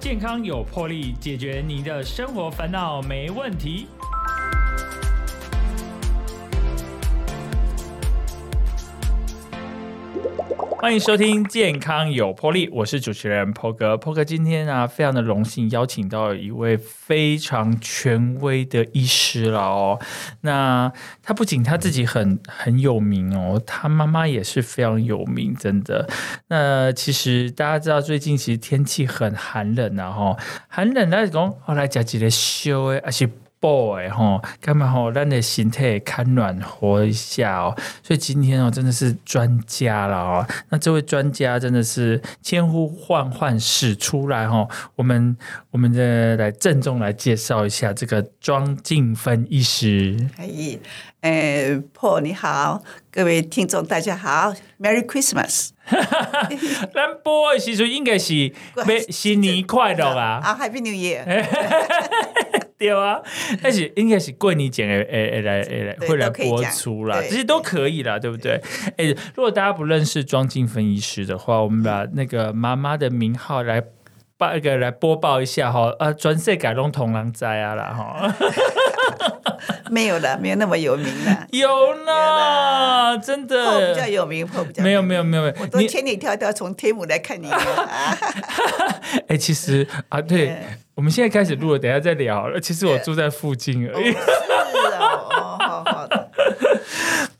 健康有魄力，解决你的生活烦恼没问题。欢迎收听《健康有魄力》，我是主持人 Po 哥。Po 哥今天啊，非常的荣幸邀请到一位非常权威的医师了哦。那他不仅他自己很很有名哦，他妈妈也是非常有名，真的。那其实大家知道，最近其实天气很寒冷啊，哈，寒冷来讲，后来加几个修诶，而且。Boy 哈，干嘛吼？咱的心态看暖和一下哦。所以今天哦，真的是专家了哦。那这位专家真的是千呼万唤始出来哦。我们我们的来郑重来介绍一下这个庄静芬医师。可以，呃，Paul 你好，各位听众大家好，Merry Christmas。咱播的时候应该是新年快乐啊！啊，Happy New Year。对啊，但是应该是过年前诶诶来诶来会来播出啦，这些都可以啦，对不对？诶，如果大家不认识庄静芬医师的话，我们把 那个妈妈的名号来报一个来播报一下哈，啊，专设改弄同郎斋啊啦哈。没有了，没有那么有名了。有呢，真的。比较有名，破比较没有没有没有没有。我都千里迢迢从天母来看你。哎，其实啊，对，我们现在开始录了，等下再聊了。其实我住在附近而已。是哦，好好的。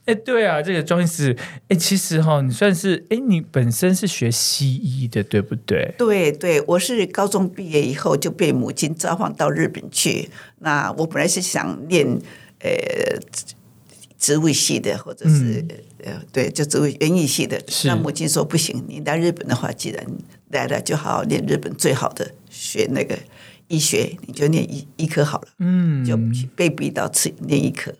哎，对啊，这个庄医师，哎，其实哈，你算是，哎，你本身是学西医的，对不对？对对，我是高中毕业以后就被母亲召唤到日本去。那我本来是想念呃植物系的，或者是呃对，就植物园艺系的。那母亲说不行，你来日本的话，既然来了，就好好念日本最好的学那个。医学你就念医医科好了，嗯，就被逼到吃念医科。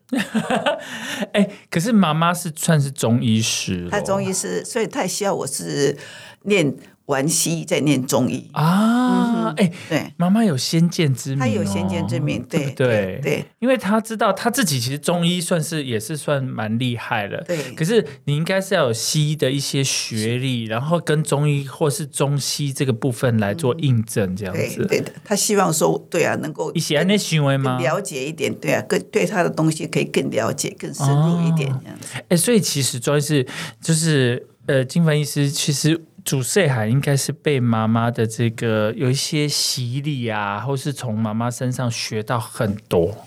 哎，可是妈妈是算是中医师，她中医师，所以她需要我是念。玩西医在念中医啊，哎，对，妈妈有先见之明，她有先见之明，对对对，因为她知道她自己其实中医算是也是算蛮厉害的，对。可是你应该是要有西医的一些学历，然后跟中医或是中西这个部分来做印证，这样子。对的，他希望说，对啊，能够一些那行为吗？了解一点，对啊，更对她的东西可以更了解、更深入一点这样子。哎，所以其实主要是就是呃，金凡医师其实。主岁海应该是被妈妈的这个有一些洗礼啊，或是从妈妈身上学到很多，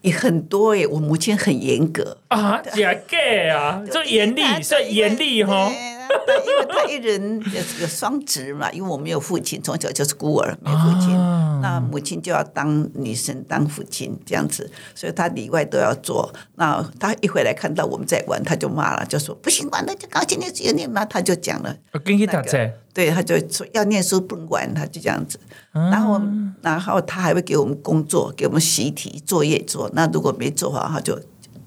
也很多耶。我母亲很严格啊，也 gay 啊，就严厉，这严厉哈。因为他一人有双职嘛，因为我没有父亲，从小就是孤儿，没父亲，那母亲就要当女生当父亲这样子，所以他里外都要做。那他一回来看到我们在玩，他就骂了，就说不行，玩的就搞今天只有念嘛，他就讲了。跟你打在，对，他就说要念书不能玩，他就这样子。然后，然后他还会给我们工作，给我们习题作业做。那如果没做好，他就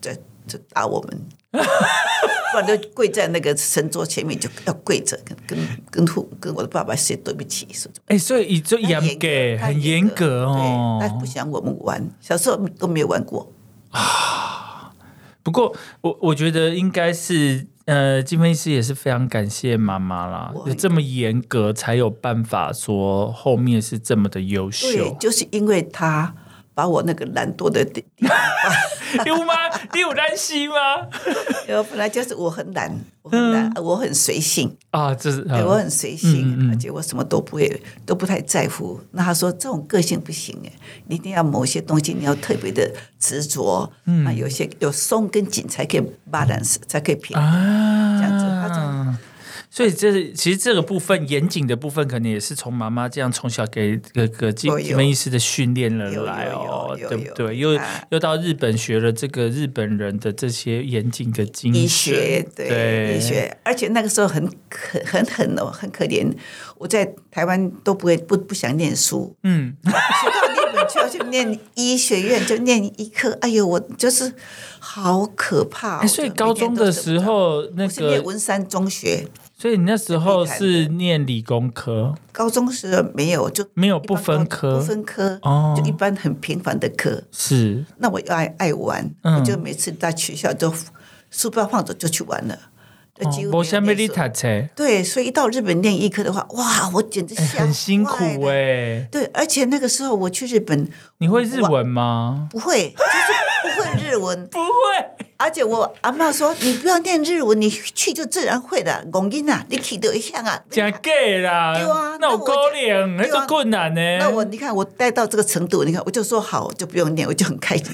在就打我们。不然就跪在那个神桌前面，就要跪着，跟跟跟父跟我的爸爸说对不起，说。哎，所以就严格，很严格哦。他不想我们玩，小时候都没有玩过啊。不过我我觉得应该是，呃，金飞师也是非常感谢妈妈啦，有这么严格，才有办法说后面是这么的优秀。就是因为他。把我那个懒惰的地方，有吗？你有担心吗？我本来就是我很懒，我很懒，我很随性啊，这是对我很随性，而且我什么都不会，都不太在乎。那他说这种个性不行哎，你一定要某些东西你要特别的执着，那有些有松跟紧才可以 balance，才可以平衡，这样子他种。所以这其实这个部分严谨的部分，可能也是从妈妈这样从小给个个基基本意识的训练了来哦，对不对？又又到日本学了这个日本人的这些严谨的经医学，对医学，而且那个时候很可很狠哦，很可怜。我在台湾都不会不不想念书，嗯，学到日本去要去念医学院，就念医科。哎呦，我就是好可怕。所以高中的时候那个念文山中学。所以你那时候是念理工科，高中时没有就没有不分科，不分科哦，就一般很平凡的科。是，那我爱爱玩，我就每次在学校就书包放着就去玩了，就几乎没有我下面你念书读册，对，所以一到日本念医科的话，哇，我简直哎吓很辛苦哎。对，而且那个时候我去日本你会日文吗？不会，就是日文，不会，而且我阿妈说你不要念日文，你去就自然会的。公音啊，你去得一项啊。真假啦！对啊那我高龄，那个困难呢。那我你看我带到这个程度，你看我就说好，我就不用念，我就很开心。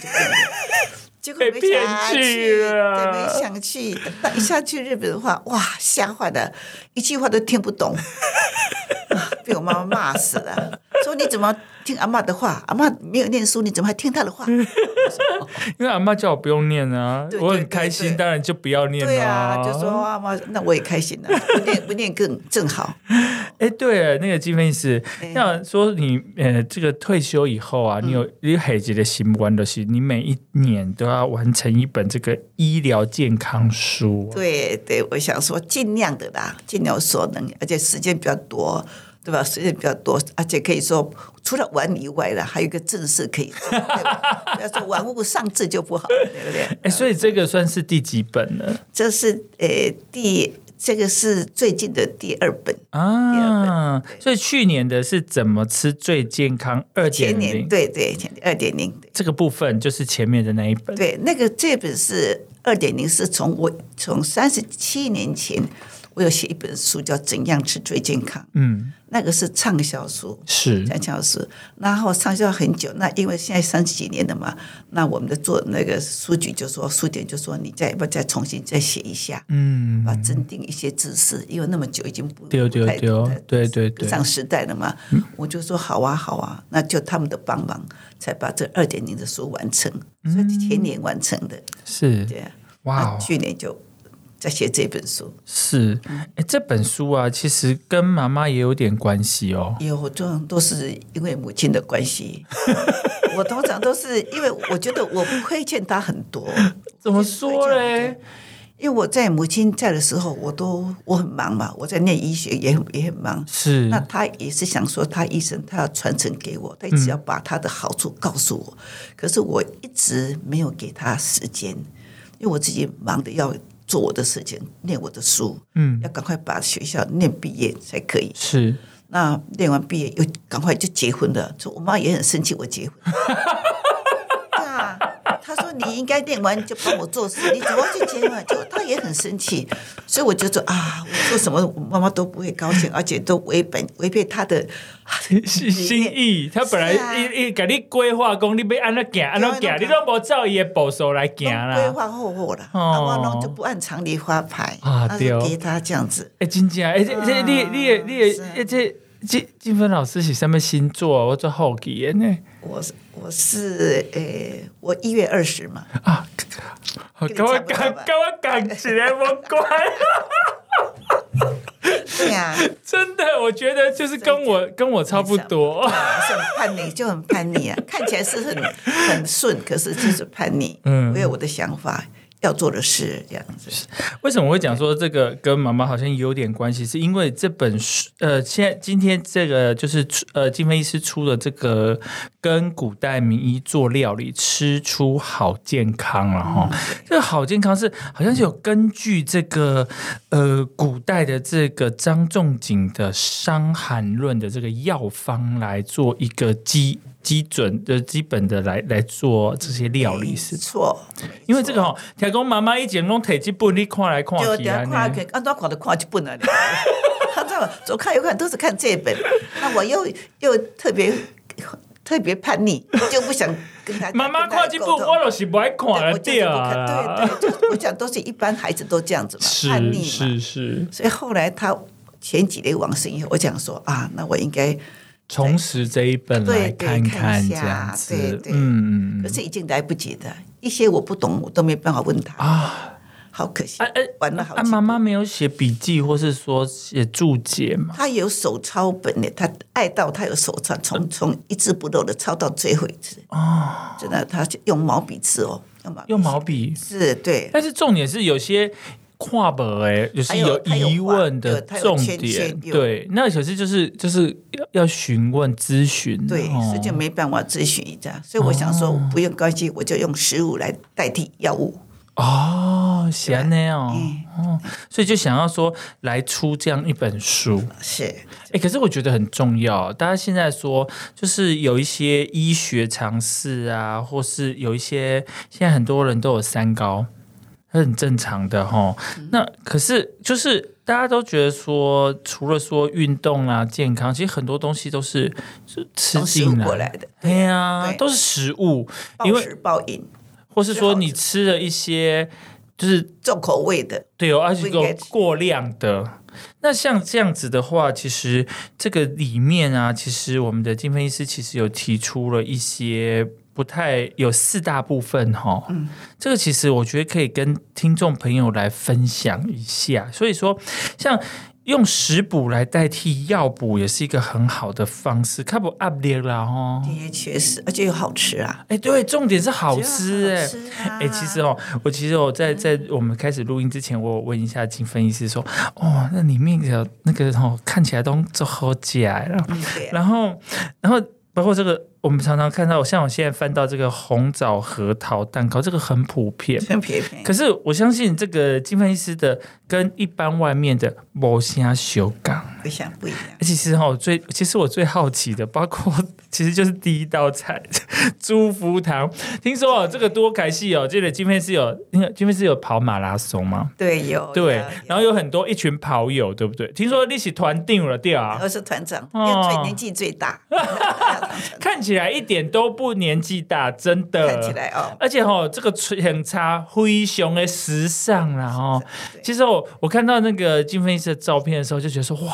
结果 没想去对，没想去。但一下去日本的话，哇，吓坏了，一句话都听不懂，啊被我妈妈骂死了。说你怎么听阿妈的话？阿妈没有念书，你怎么还听她的话？因为阿妈叫我不用念啊，对我很对对开心，对当然就不要念对。啊，就说阿妈，那我也开心了，不念不念更正好。哎，对了，那个金分是哎要说你呃，这个退休以后啊，你有你海杰的习惯的是，你每一年都要完成一本这个医疗健康书。对对，我想说尽量的啦，尽量所能，而且时间比较多，对吧？时间比较多，而且可以说除了玩以外了，还有一个正事可以做？不要说玩物丧志就不好，对不对？哎，所以这个算是第几本呢这是呃第这个是最近的第二本，啊？所以去年的是怎么吃最健康二点零对对前二点零这个部分，就是前面的那一本。对，那个这本是二点零，是从我从三十七年前，我有写一本书叫《怎样吃最健康》，嗯，那个是畅销书。是畅销书，然后畅销很久。那因为现在三十几年了嘛，那我们的做那个书局就说，书店就说你再要不再重新再写一下，嗯，把增订一些知识，因为那么久已经不丢丢不太对对对，上时代了嘛。我就说好啊好啊，那就他们的帮忙，才把这二点零的书完成，所以前年完成的，是对啊。哇去年就在写这本书，是哎，这本书啊，其实跟妈妈也有点关系哦。有这种都是因为母亲的关系。我通常都是因为我觉得我不亏欠她很多。怎么说嘞？因为我在母亲在的时候，我都我很忙嘛，我在念医学也很也很忙。是那他也是想说，他医生他要传承给我，他一直要把他的好处告诉我，可是我一直没有给他时间，因为我自己忙的要做我的事情，念我的书，嗯，要赶快把学校念毕业才可以。是那念完毕业又赶快就结婚了，所以我妈也很生气我结婚。对啊，她说你应该念完就帮我做事，你怎么要去接嘛？就他也很生气，所以我就说啊，我做什么我妈妈都不会高兴，而且都违本违背他的心心意。他本来一一给你规划，讲你要安怎行，安怎行，你都无照伊的步数来行规啦。划后后了，哦啊，我弄就不按常理发牌，那啊对给他这样子。哎，真正哎，这这你你的你这金金芬老师是什么星座？我做好奇的呢我是我是呃，我一月二十嘛，啊！跟你跟我差不多吧讲，跟我讲起来，我乖。对呀、真的，我觉得就是跟我跟我差不多。是很叛逆，就很叛逆啊！看起来是很很顺，可是就是叛逆。嗯我有我的想法，要做的事这样子。为什么我会讲说这个跟妈妈好像有点关系？是因为这本书，呃，现在今天这个就是呃，金飞医师出的这个跟古代名医做料理，吃出好健康了哈。这个好健康是好像是有根据这个呃古代的这个张仲景的《伤寒论》的这个药方来做一个基基准的基本的来来做这些料理。是错，因为这个哦，听讲妈妈以前拢摕这本你看来看就去啊看 看，按照看都看就不能了。他这么左看右看都是看这本，那我又又特别特别叛逆，就不想跟他 妈妈看这部我就是不爱看了对啊，对对，我想都是一般孩子都这样子嘛，叛逆是嘛。是是，所以后来他前几年往生以后，我讲说啊，那我应该，重拾这一本来看这看一下样子。对，对。嗯。可是已经来不及的，一些我不懂，我都没办法问他，啊，好可惜啊，哎啊，玩了好几妈妈没有写笔记或是说写注解嘛？他有手抄本呢，她爱到她有手抄，从从一字不漏的抄到最后一字。哦，真的，他是用毛笔字哦，用毛笔用毛笔，是对，但是重点是有些。跨本哎，就是有些有疑问的重圈点圈，对，那可是就是就是要要询问咨询，对，哦所以就没办法咨询一下。所以我想说，不用关系，我就用食物来代替药物。哦，哦，喜欢那样哦所以就想要说来出这样一本书。是哎，可是我觉得很重要。大家现在说，就是有一些医学常识啊，或是有一些现在很多人都有三高，这很正常的哈。嗯那可是就是大家都觉得说，除了说运动啊、健康，其实很多东西都是是吃进来过来的，对呀、对都是食物，因为暴饮，或是说你吃了一些就是重口味的，对哦，而且有过量的。那像这样子的话，其实这个里面啊，其实我们的金分医师其实有提出了一些不太有四大部分哈。嗯，这个其实我觉得可以跟听众朋友来分享一下。所以说，像。用食补来代替药补也是一个很好的方式，看不 up 力啦哦。的确是，而且又好吃啊，哎，对，重点是好吃哎、好吃啊哎、其实哦，我其实我在在我们开始录音之前，我有问一下金分医师说，哦，那里面的那个哦，看起来都都好假了。嗯啊，然后，然后包括这个，我们常常看到，像我现在翻到这个红枣核桃蛋糕，这个很普遍。很普遍。可是我相信这个金分医师的跟一般外面的某些修港。不像不一样，其实哈，我最其实我最好奇的，包括其实就是第一道菜猪福堂。听说哦，这个多凯西哦，这个金片是有，因为金片是有跑马拉松吗？对，有对有，然后有很多一群跑友，对不对？听说一起团定了，对啊，我是团长，因哦为最年纪最大，看起来一点都不年纪大，真的。看起来哦，而且哦，这个很差，灰熊的时尚啦哦。其实我我看到那个金分医师的照片的时候，就觉得说哇，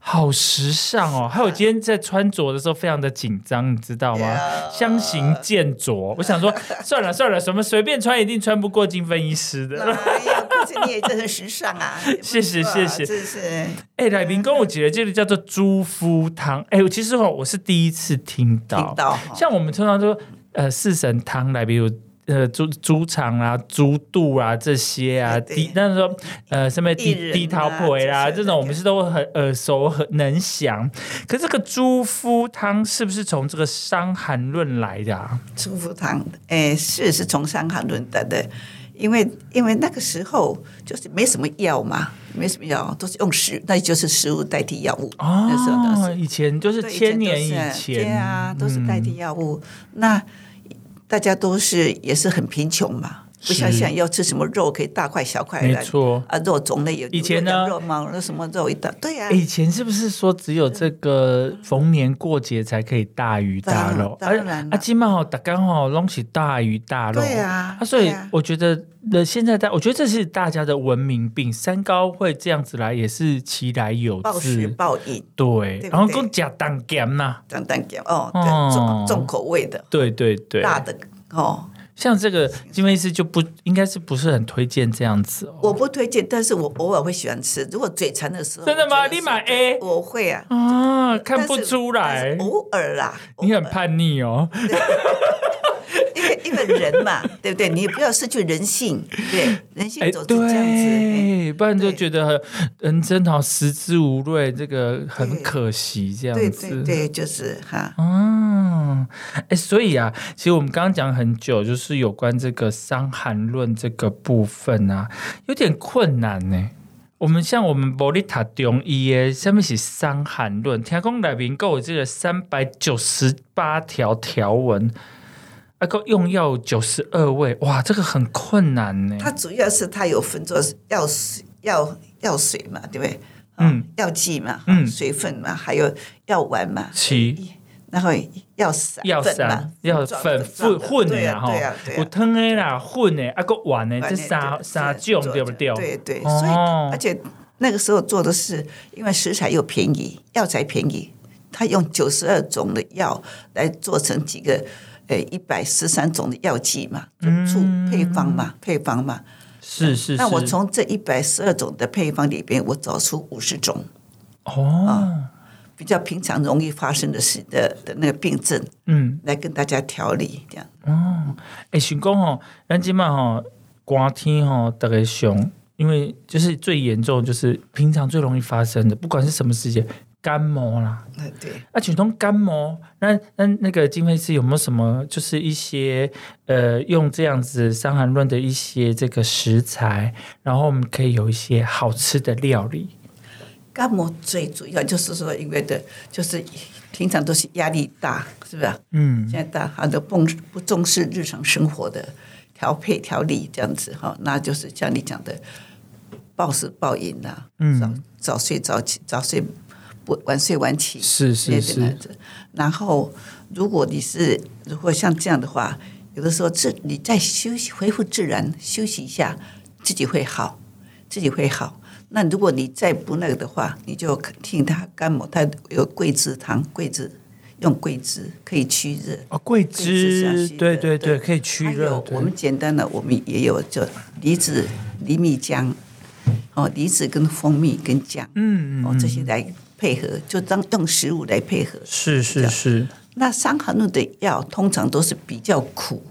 好时尚哦。还有今天在穿着的时候非常的紧张，你知道吗相形见绌。我想说，算了算了，什么随便穿一定穿不过金分医师的。哎呀，可是你也真很时尚啊！谢谢谢谢这是哎，来宾跟我姐的这个叫做猪夫汤。哎，我其实哦，我是第一次听到。听到像我们通常说，呃，四神汤来，比如呃猪猪肠啊、猪肚啊这些啊，对对低但是说呃什么低低桃腿啦，这种我们是都很耳熟很能详。可这个猪夫汤是不是从这个《伤寒论》来的啊？猪夫汤，哎，是是从《伤寒论》得的，因为因为那个时候就是没什么药嘛，没什么药，都是用食，那就是食物代替药物。那时候都哦，是以前就是千年以前，对啊，都是代替药物。那大家都是也是很贫穷嘛，不像是现在要吃什么肉可以大块小块的，没错。啊，肉种类有以前呢肉嘛那什么肉一大，对呀、啊，以前是不是说只有这个逢年过节才可以大鱼大肉？当然当然了啊，今嘛吼大刚好拢是大鱼大肉。对啊所以我觉得那现在大，我觉得这是大家的文明病，三高会这样子来，也是其来有暴食自。暴饮，对，然后对更加当咸呐。当当讲哦，对，哦重重口味的、对对对，辣的哦。像这个金威斯就不应该是不是很推荐这样子哦。我不推荐，但是我偶尔会喜欢吃。如果嘴馋的时候，真的吗你买 A？我会啊，啊，看不出来，偶尔啦，你很叛逆哦。因为因为人嘛，对不对？你也不要失去人性，对人性走就这样子。不然就对觉得人生好食之无味，这个很可惜，这样子。对对，就是哈，嗯，哎，所以啊，其实我们刚刚讲很久，就是有关这个《伤寒论》这个部分啊，有点困难呢。我们像我们伯利塔中医的，下面是《伤寒论》，听讲内面够有这个三百九十八条条文，啊，够用药九十二味，哇，这个很困难呢。它主要是它有分作药水、药药水嘛，对不对？嗯，药剂嘛，嗯水分嘛，还有药丸嘛，七然后药散药散、药粉混混的啦吼对啊对啊，对有啊。汤的啦、混的，啊个丸的，这三对三种对不对？对对，哦所以而且那个时候做的是，因为食材又便宜，药材便宜，他用九十二种的药来做成几个。呃，一百十三种的药剂嘛，就处配方嘛，配方嘛。是是是。那我从这一百十二种的配方里边，我找出五十种哦，比较平常容易发生的事的的那个病症，嗯来跟大家调理，这样。哦，哎，想讲吼，咱今嘛吼，寒天吼，大概上，因为就是最严重，就是平常最容易发生的，不管是什么时间，干毛啦。嗯，对。啊，普通干毛，那那那个金飞师有没有什么，就是一些呃，用这样子《伤寒论》的一些这个食材，然后我们可以有一些好吃的料理。干毛最主要就是说，因为的，就是平常都是压力大，是不是？嗯。现在大家都不不重视日常生活的调配调理这样子哈，那就是像你讲的，暴食暴饮呐，嗯，早早睡早起，早睡不晚睡晚起，是是是。然后，如果你是如果像这样的话，有的时候自你再休息恢复自然休息一下，自己会好，自己会好。那如果你再不那个的话，你就听它肝毛，它有桂枝汤，桂枝用桂枝可以驱热。哦，桂枝，对对对，可以驱热。我们简单的，我们也有就梨子、梨蜜浆，哦，梨子跟蜂蜜跟姜，嗯嗯，哦，这些来配合，就当用食物来配合。是是是。那伤寒论的药通常都是比较苦。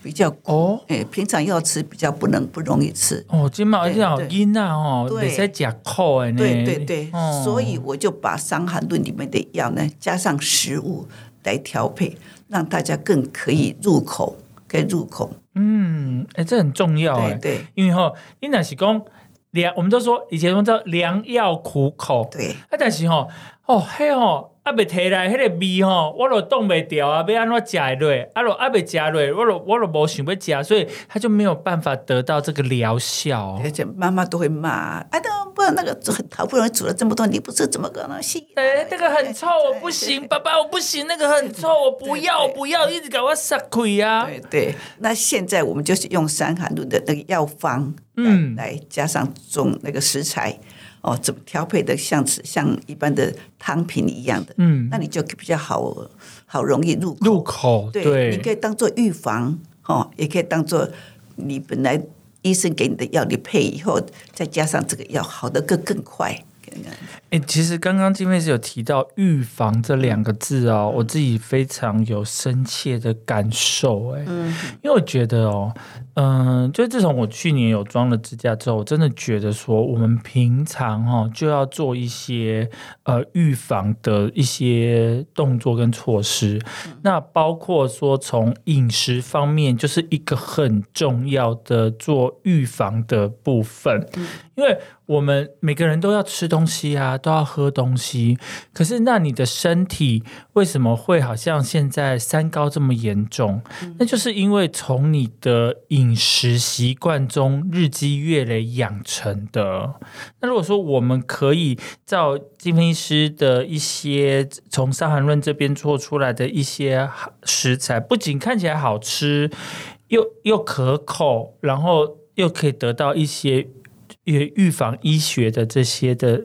比较哦，哎，平常要吃比较不能不容易吃哦。金毛是好阴啊哦，没在夹苦哎。对对对，所以我就把《伤寒论》里面的药呢，加上食物来调配，让大家更可以入口，可以入口。嗯，哎，这很重要哎。对，因为哈，你那是讲良，我们都说以前说叫良药苦口。对，啊，但是哈，哦，嘿哦。啊，未摕来迄个味吼，我都冻袂掉啊！要安怎食落？啊，若啊未食落，我都我都无想要食，所以他就没有办法得到这个疗效。而且妈妈都会骂，哎，都不那个煮好不容易煮了这么多，你不吃怎么可能行？哎，这个很臭，我不行，爸爸我不行，那个很臭，我不要不要，一直给我撒亏啊！对对，那现在我们就是用山寒露的那个药方，嗯，来加上种那个食材。哦，怎么调配的像像一般的汤品一样的，嗯，那你就比较好好容易入入口，对，你可以当做预防，哦，也可以当做你本来医生给你的药，你配以后再加上这个药，好的更更快。哎，其实刚刚金妹是有提到“预防”这两个字哦，我自己非常有深切的感受。哎，嗯，因为我觉得哦，嗯，就自从我去年有装了支架之后，我真的觉得说，我们平常哈就要做一些呃预防的一些动作跟措施。那包括说从饮食方面，就是一个很重要的做预防的部分，因为。我们每个人都要吃东西啊，都要喝东西。可是，那你的身体为什么会好像现在三高这么严重？那就是因为从你的饮食习惯中日积月累养成的。那如果说我们可以照金分医师的一些从《伤寒论》这边做出来的一些食材，不仅看起来好吃，又又可口，然后又可以得到一些。也预防医学的这些的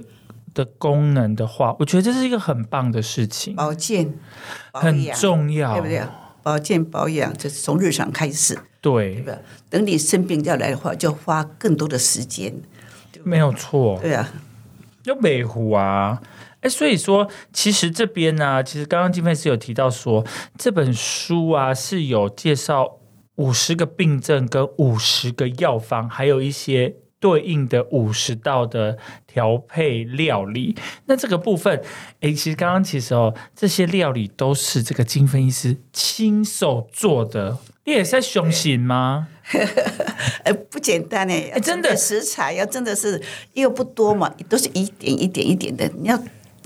的功能的话，我觉得这是一个很棒的事情。保健很重要，对不对？保健保养就是从日常开始，对，对吧？等你生病要来的话，就花更多的时间。没有错，对啊，要美湖啊，哎，所以说，其实这边呢，其实刚刚金佩斯有提到说，这本书啊是有介绍五十个病症跟五十个药方，还有一些。对应的五十道的调配料理，那这个部分，哎，其实刚刚其实哦，这些料理都是这个金分医师亲手做的，你也在雄心吗？呃，不简单哎，真的食材要真的是又不多嘛，都是一点一点一点的，你要。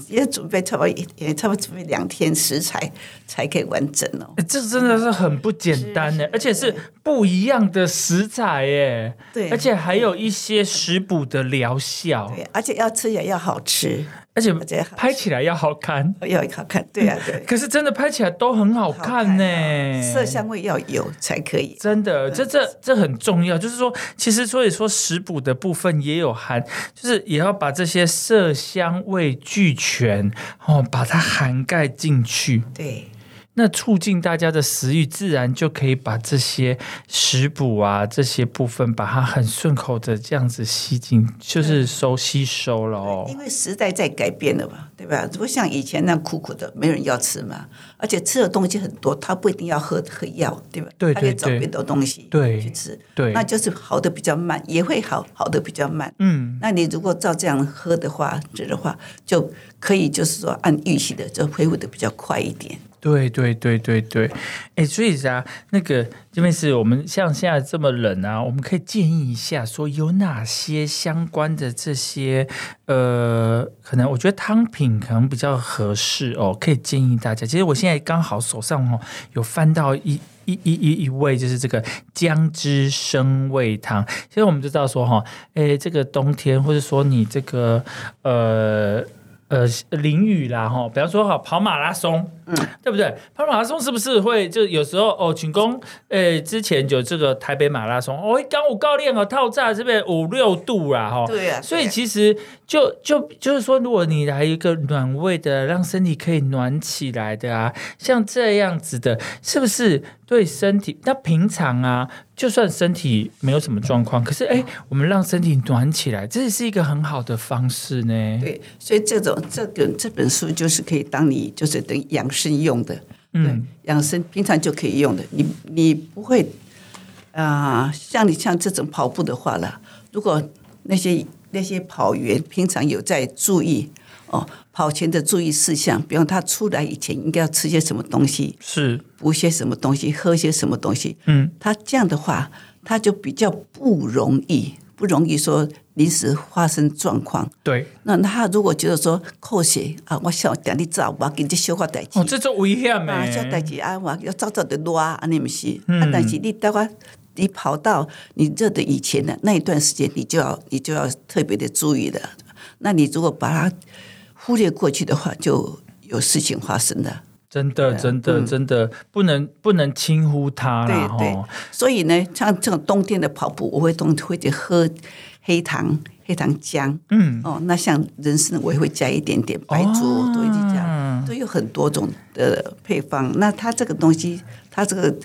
要准备差不多也差不多准备两天食材才可以完整哦。这真的是很不简单呢，而且是不一样的食材耶。对，而且还有一些食补的疗效。对，而且要吃也要好吃。而且拍起来要好看，要好看，对啊，对。可是真的拍起来都很好看呢，色香味要有才可以。真的，这这这很重要。就是说，其实所以说食补的部分也有含，就是也要把这些色香味俱全哦，把它涵盖进去。对。那促进大家的食欲，自然就可以把这些食补啊这些部分，把它很顺口的这样子吸进，就是收吸收了哦。因为时代在改变了嘛，对吧？如果像以前那样苦苦的，没人要吃嘛，而且吃的东西很多，他不一定要喝喝药，对吧？对对他可以找对别的东西对去吃，对那就是好的比较慢，也会好，好的比较慢。嗯，那你如果照这样喝的话，这的话，就可以就是说按预期的，就恢复的比较快一点。对对对对对，哎，所以啊，那个这边是我们像现在这么冷啊，我们可以建议一下，说有哪些相关的这些呃，可能我觉得汤品可能比较合适哦，可以建议大家。其实我现在刚好手上哦有翻到一。一一一一味就是这个姜汁生味汤，其实我们就知道说哈，诶，这个冬天或者说你这个呃呃淋雨啦哈，比方说哈跑马拉松，嗯，对不对？跑马拉松是不是会就有时候哦，请公诶之前就这个台北马拉松，哦，刚我教练哦，套炸这边五六度啦哈，对啊。所以其实就就就是说，如果你来一个暖胃的，让身体可以暖起来的啊，像这样子的，是不是对身体？那平常啊，就算身体没有什么状况，可是哎，我们让身体暖起来，这也是一个很好的方式呢。对，所以这种这个这本书就是可以当你就是等养生用的，对嗯，，养生平常就可以用的。你你不会啊、像你像这种跑步的话啦，如果那些那些跑员平常有在注意哦，跑前的注意事项，比方他出来以前应该要吃些什么东西，是，补些什么东西，喝些什么东西，嗯，他这样的话，他就比较不容易不容易说临时发生状况。对，那他如果觉得说扣血啊，我想等你走，我给你消化代志哦，，这种危险啊，消代哎，志啊，我要早早的热啊，安尼不是？嗯。啊，但是你等我你跑到你热的以前的那一段时间，你就要你就要特别的注意了。那你如果把它忽略过去的话，就有事情发生了。真的，真的，真的不能不能轻忽它啦，嗯对对哈，所以呢，像这种冬天的跑步，我会冬会去喝黑糖黑糖浆。嗯，哦，那像人参，我也会加一点点白哦灼，都一起加，都有很多种的配方。那它这个东西，它这个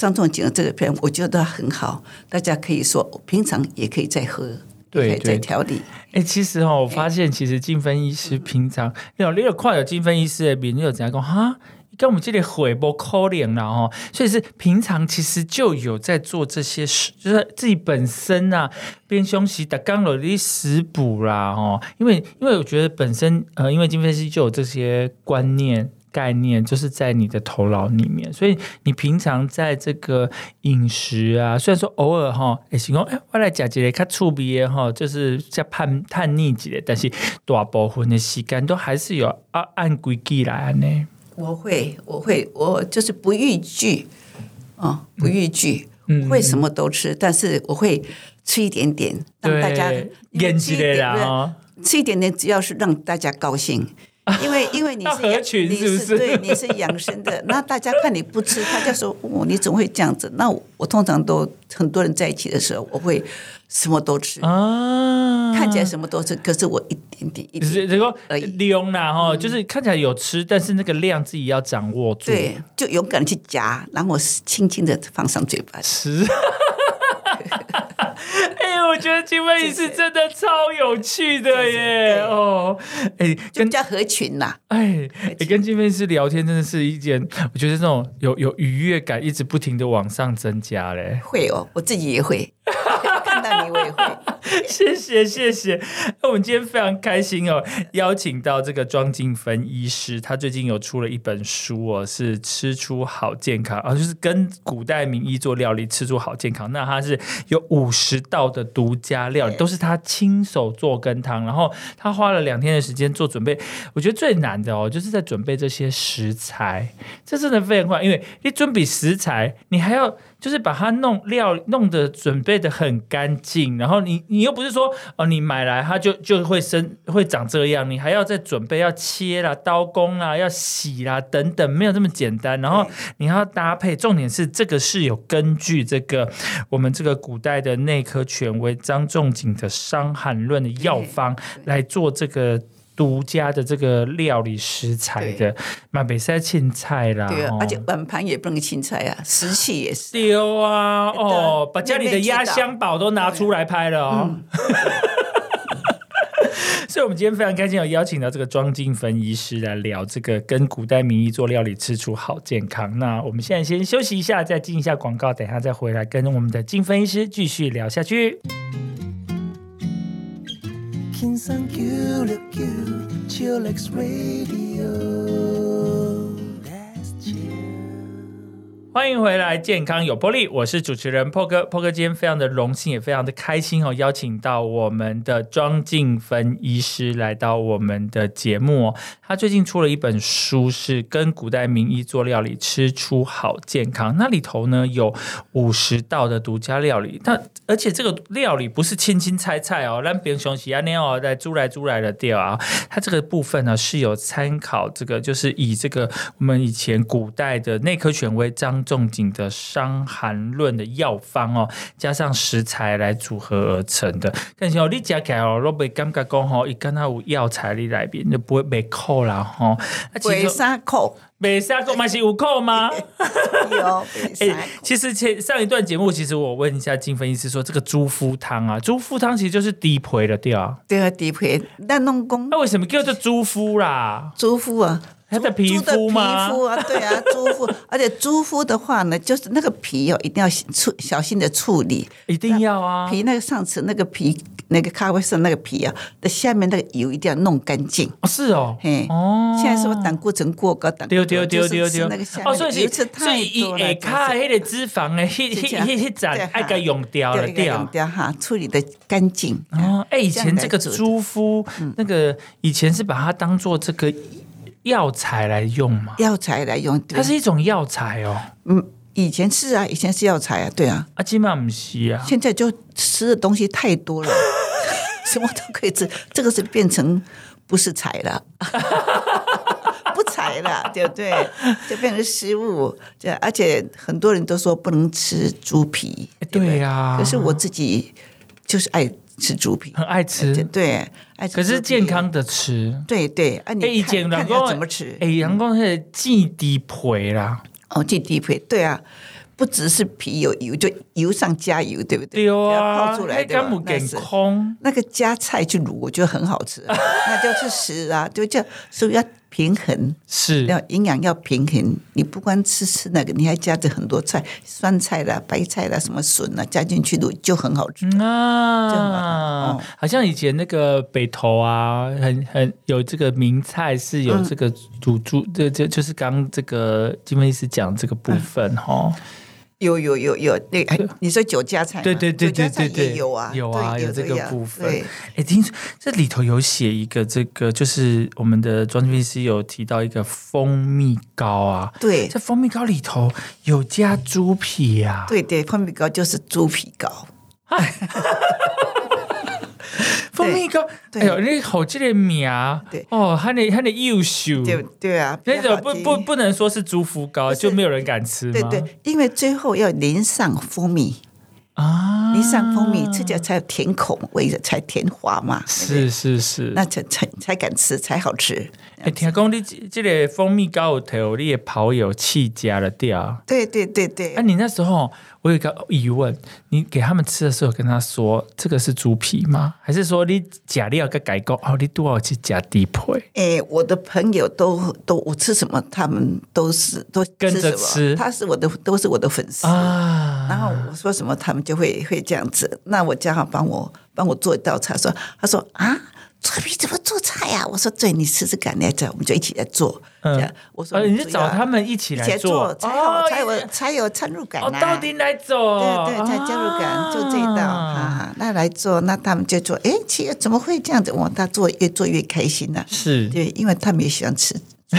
张仲景的这个片，我觉得很好，大家可以说平常也可以再喝，对也可以再对调理。哎、其实哦，我发现其实金分医师平常，你有你有看有金分医师的面，你有怎样讲哈？跟我们这里回不可怜了哦，所以是平常其实就有在做这些事，就是自己本身啊，边休息的刚有的食补啦哦，因为因为我觉得本身呃，因为金分析就有这些观念。概念就是在你的头脑里面，所以你平常在这个饮食啊，虽然说偶尔哈，也行讲，哎，我来讲几个较触鼻的哈，就是在叛叛逆一个，但是大部分的时间都还是有按按规矩来呢。我会，我会，我就是不逾矩，哦，不逾矩，嗯会什么都吃，但是我会吃一点点，让大家对因为演技的吃一点啦哦，吃一点点，只要是让大家高兴。因为因为你是养合群你是不是对，你是养生的，那大家看你不吃，他就说哦，你怎么会这样子？那我我通常都很多人在一起的时候，我会什么都吃，啊，看起来什么都吃，可是我一点点一点只是这个而已量啦哈，就是看起来有吃，但是那个量自己要掌握住。对，就勇敢地去夹，然后轻轻的放上嘴巴。吃。哎、我觉得金威仪是真的超有趣的耶！哦，哎、跟叫合群呐、哎、欸跟金飞师聊天真的是一件，我觉得这种有有愉悦感，一直不停的往上增加嘞。会哦，我自己也会，看到你我也会。谢谢谢谢，那我们今天非常开心哦，邀请到这个庄静芬医师，他最近有出了一本书哦，是吃出好健康啊，就是跟古代名医做料理，吃出好健康。那他是有五十道的独家料理，都是他亲手做羹汤，然后他花了两天的时间做准备。我觉得最难的哦，就是在准备这些食材，这真的非常快，因为你准备食材，你还要就是把它弄料弄得准备的很干净，然后你你又不是说哦，你买来它就就会生会长这样，你还要再准备要切啦、刀工啦、要洗啦等等，没有这么简单。然后你还要搭配，重点是这个是有根据这个我们这个古代的内科权威张仲景的《伤寒论》的药方来做这个。独家的这个料理食材的，买北塞青菜啦，对啊哦，而且碗盘也不能青菜啊，食器也是。丢啊，哦，把家里的压箱宝都拿出来拍了哦。所以，我们今天非常开心有邀请到这个庄敬芬医师来聊这个跟古代名医做料理吃出好健康。那我们现在先休息一下，再进一下广告，等一下再回来跟我们的金芬医师继续聊下去。Kinsan Q6 Radio. chillax radio. 欢迎回来，健康有魄力，我是主持人破哥。破哥今天非常的荣幸，也非常的开心哦，邀请到我们的庄敬芬医师来到我们的节目哦。他最近出了一本书，是跟古代名医做料理，吃出好健康。那里头呢有五十道的独家料理，但而且这个料理不是轻轻菜菜哦，让别人雄起啊那哦，在租来租来的掉啊。它这个部分呢是有参考这个，就是以这个我们以前古代的内科权威张仲景的《伤寒论》的药方哦，加上食材来组合而成的。但是哦，你吃起来哦，都被感觉讲吼，一跟它有药材里来边就不会被扣啦吼。那其尾实沙扣没下购买是有扣吗？有尾哎、沙其实前上一段节目，其实我问一下金分医师说，这个猪肤汤啊，猪肤汤其实就是低培的对啊，对啊，低配。那弄公那为什么叫做猪肤啦？猪肤啊，它的皮猪的肤吗？皮肤啊，对啊，猪肤，而且猪肤的话呢，就是那个皮哦，一定要处小心的处理。一定要啊！皮那个上次那个皮，那个咖啡色那个皮啊的下面那个油一定要弄干净。哦，是哦，嘿，哦，现在说胆固醇过高，胆固丢醇丢丢丢。那个下面的油吃所以以太多了，下卡就是迄个脂肪的，迄迄就这样。迄迄盏对爱给用掉了对该用掉。哈，处理的干净。哦，哎，以前这个猪肤，那个以前是把它当做这个药材来用嘛？药材来用，对它是一种药材哦。嗯，以前是啊，以前是药材啊，对啊，啊，基本上不是啊。现在就吃的东西太多了，什么都可以吃，这个是变成不是材了，不财了，对不对？就变成食物，这而且很多人都说不能吃猪皮，对呀可是我自己就是爱吃猪皮，很爱吃，对，可是健康的吃。对对，啊，你看前人看要怎么吃？哎，阳光是忌低培啦，哦，忌低皮，对啊，不只是皮有油，就油上加油，对不对？对要啊，泡出来的干不健康。那个加菜去卤，我觉得很好吃、啊，那就是食啊，就叫所以要平衡，是要营养要平衡。你不光吃吃那个，你还加着很多菜，酸菜啦、白菜啦、什么笋啦，加进去都就很好吃。啊啊哦，好像以前那个北投啊，很很有这个名菜是有这个煮猪，这这就是刚刚这个金梅医师讲这个部分哈。有有有有，那哎你说酒家菜，对对对对对对，有啊，有啊，有这个部分。哎，听说这里头有写一个这个，就是我们的庄金医师有提到一个蜂蜜糕啊，对。这蜂蜜糕里头有加猪皮啊，对对，蜂蜜糕就是猪皮糕。蜂蜜糕，对哎呦，你好这个名，对哦，还得还得优秀，对对啊，那种不不不能说是猪肤糕，就没有人敢吃吗？对对，因为最后要淋上蜂蜜，啊，淋上蜂蜜，吃起来才有甜口味的，才甜滑嘛。是是是。那才才才敢吃，才好吃。哎，听讲你这这个蜂蜜糕有头，你的跑友气加了掉。对对对对哎、，你那时候我有一个疑问，你给他们吃的时候跟他说这个是猪皮吗？还是说你假料个改工哦，你多少去加低配？哎，我的朋友都都我吃什么，他们都是都跟着吃他是我的都是我的粉丝。啊，然后我说什么，他们就会会这样子。那我叫他帮我帮我做一道菜，说他说啊，怎么做菜呀、我说对，你试试看，来这我们就一起来做。嗯。这样我说呃，你就找他们一起来来做做，才好哦才有才有参入感哦，到底来做，对对，才加入感，就这一道啊。哈哈，那来做，那他们就做，哎，其实怎么会这样子？我，他做越做越开心呢、是。对，因为他们也喜欢吃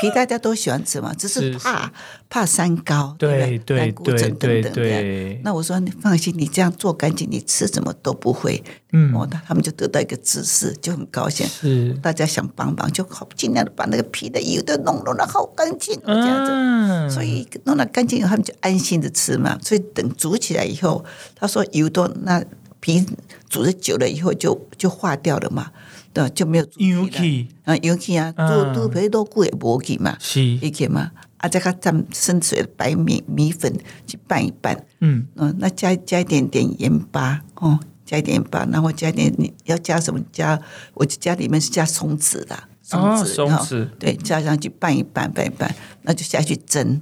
皮大家都喜欢吃嘛，只是是怕怕三高，对不对？胆固醇对等等对。那我说你放心，你这样做干净，你吃什么都不会。嗯哦，他他们就得到一个知识，就很高兴。是大家想帮忙，就好尽量的把那个皮的油都弄弄得好干净，这样子。嗯，所以弄了干净以后，他们就安心的吃嘛。所以等煮起来以后，他说油都那皮煮的久了以后就就化掉了嘛。对，就没有主尤题其了啊，尤其啊，嗯都都陪都贵无去嘛，是。一去嘛，啊，再加蘸生水白米米粉去拌一拌，嗯。嗯，那加加一点点盐巴。哦，加一点盐巴，然后加一点你要加什么？加，我家里面是加松子的，哦松子，松子。对，加上去拌一拌，拌一拌，那就下去蒸。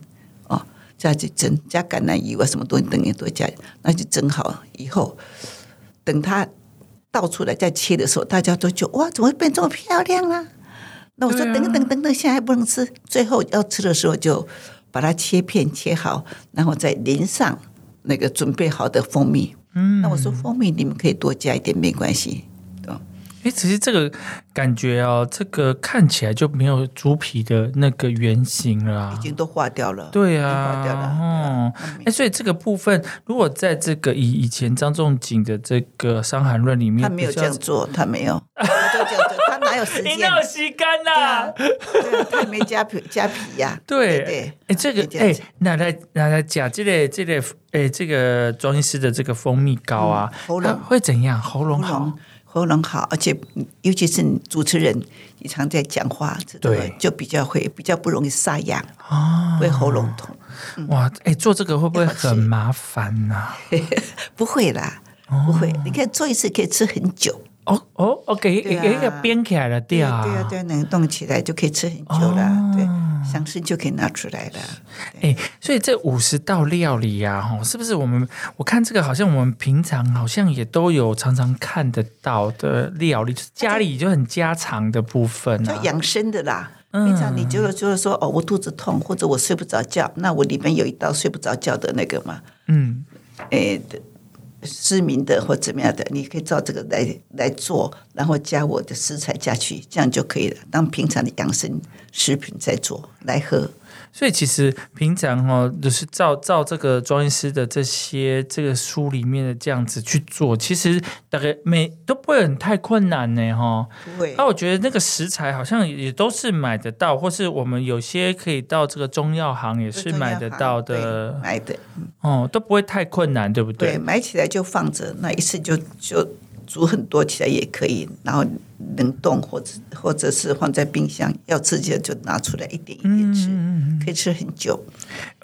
哦，下去蒸，加橄榄油啊，什么东西等于都加，那就蒸好以后，等它倒出来再切的时候，大家都觉得哇，怎么会变这么漂亮啊？那我说啊等等等等，现在还不能吃，最后要吃的时候就把它切片切好，然后再淋上那个准备好的蜂蜜。嗯，那我说蜂蜜你们可以多加一点，没关系。哎，其实这个感觉哦，这个看起来就没有猪皮的那个原型了啊已。经都化掉了。对啊化啊，掉了。哦，嗯哎，所以这个部分，如果在这个以以前张仲景的这个《伤寒论》里面，他没有这样做，他没有，他就这样做，他哪有时 你间？哪有吸干对啊呐？，对啊，他也没加皮加皮呀。对对，哎，这个哎可以这样子，拿来拿来讲这个这个哎，这个庄医师的这个蜂蜜膏啊，嗯喉咙会怎样？喉咙好喉咙好，而且尤其是你主持人，你常在讲话，这就比较会比较不容易沙哑，啊会喉咙痛。哇，哎，做这个会不会很麻烦呐？不会啦，不会，你看做一次可以吃很久。哦哦，OK，一个编起来了，对啊，对啊，对啊，冷冻起来就可以吃很久了。哦对，想吃就可以拿出来了。哎、所以这五十道料理呀、啊，哦，是不是我们我看这个好像我们平常好像也都有常常看得到的料理，就是家里就很家常的部分啊。叫养生的啦。嗯平常你就就是说哦，我肚子痛或者我睡不着觉，那我里面有一道睡不着觉的那个嘛，嗯，哎的失明的或怎么样的，你可以照这个来来做，然后加我的食材加去，这样就可以了。当平常的养生食品在做来喝，所以其实平常哦，就是照照这个庄医师的这些这个书里面的这样子去做，其实大概每都不会很太困难呢，哈。那、我觉得那个食材好像也都是买得到，或是我们有些可以到这个中药行也是买得到的，买的，哦，都不会太困难，对不对，对？买起来就放着，那一次就就煮很多起来也可以，然后冷冻或者或者是放在冰箱，要吃就就拿出来一点一点吃，嗯可以吃很久。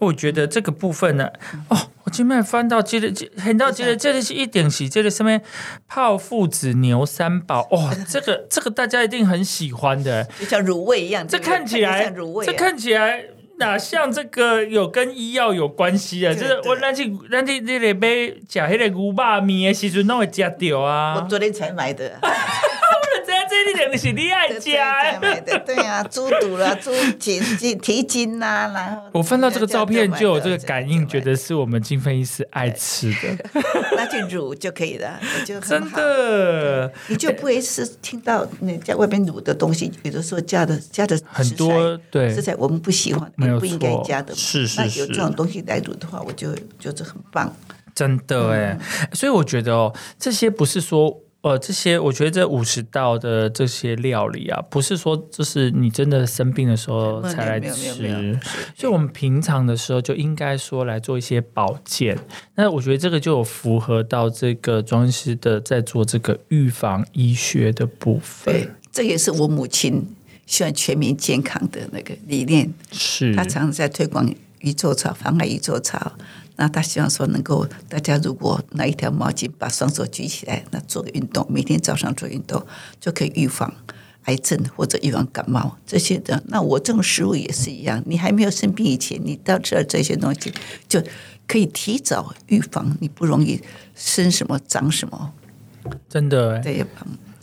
我觉得这个部分呢，哦，我今麦翻到这个，这很到这个，这个是一定是这个上面泡父子牛三宝，哦，这个这个大家一定很喜欢的，就像卤味一样，这看起来这看起来。哪像这个有跟医药有关系啊？就是我对咱去咱去那里买食迄个牛肉面的时阵，拢会食掉啊。我昨天才买的，定是你爱对食才的。买的，对啊，猪肚啦、猪蹄蹄蹄筋呐，然后我翻到这个照片就有这个感应，觉得是我们金飞医师爱吃的，就买的拿去卤就可以了，就真。的。你就不会是听到你在外面卤的东西，有的时候加的加的很多对食材我们不喜欢，没有不应该加的嘛。是是那有这种东西来卤的话，我就觉得很棒。真的哎，所以我觉得哦，这些不是说。呃，这些我觉得这五十道的这些料理啊，不是说就是你真的生病的时候才来吃，所以我们平常的时候就应该说来做一些保健。那我觉得这个就有符合到这个庄医师的在做这个预防医学的部对分，，这也是我母亲希望全民健康的那个理念。是她常常在推广宇宙草，妨碍宇宙草。那他希望说，能够大家如果拿一条毛巾，把双手举起来，那做个运动，每天早上做运动，就可以预防癌症或者预防感冒这些的。那我这种食物也是一样，你还没有生病以前，你到吃了这些东西，就可以提早预防，你不容易生什么长什么。真的哎。对，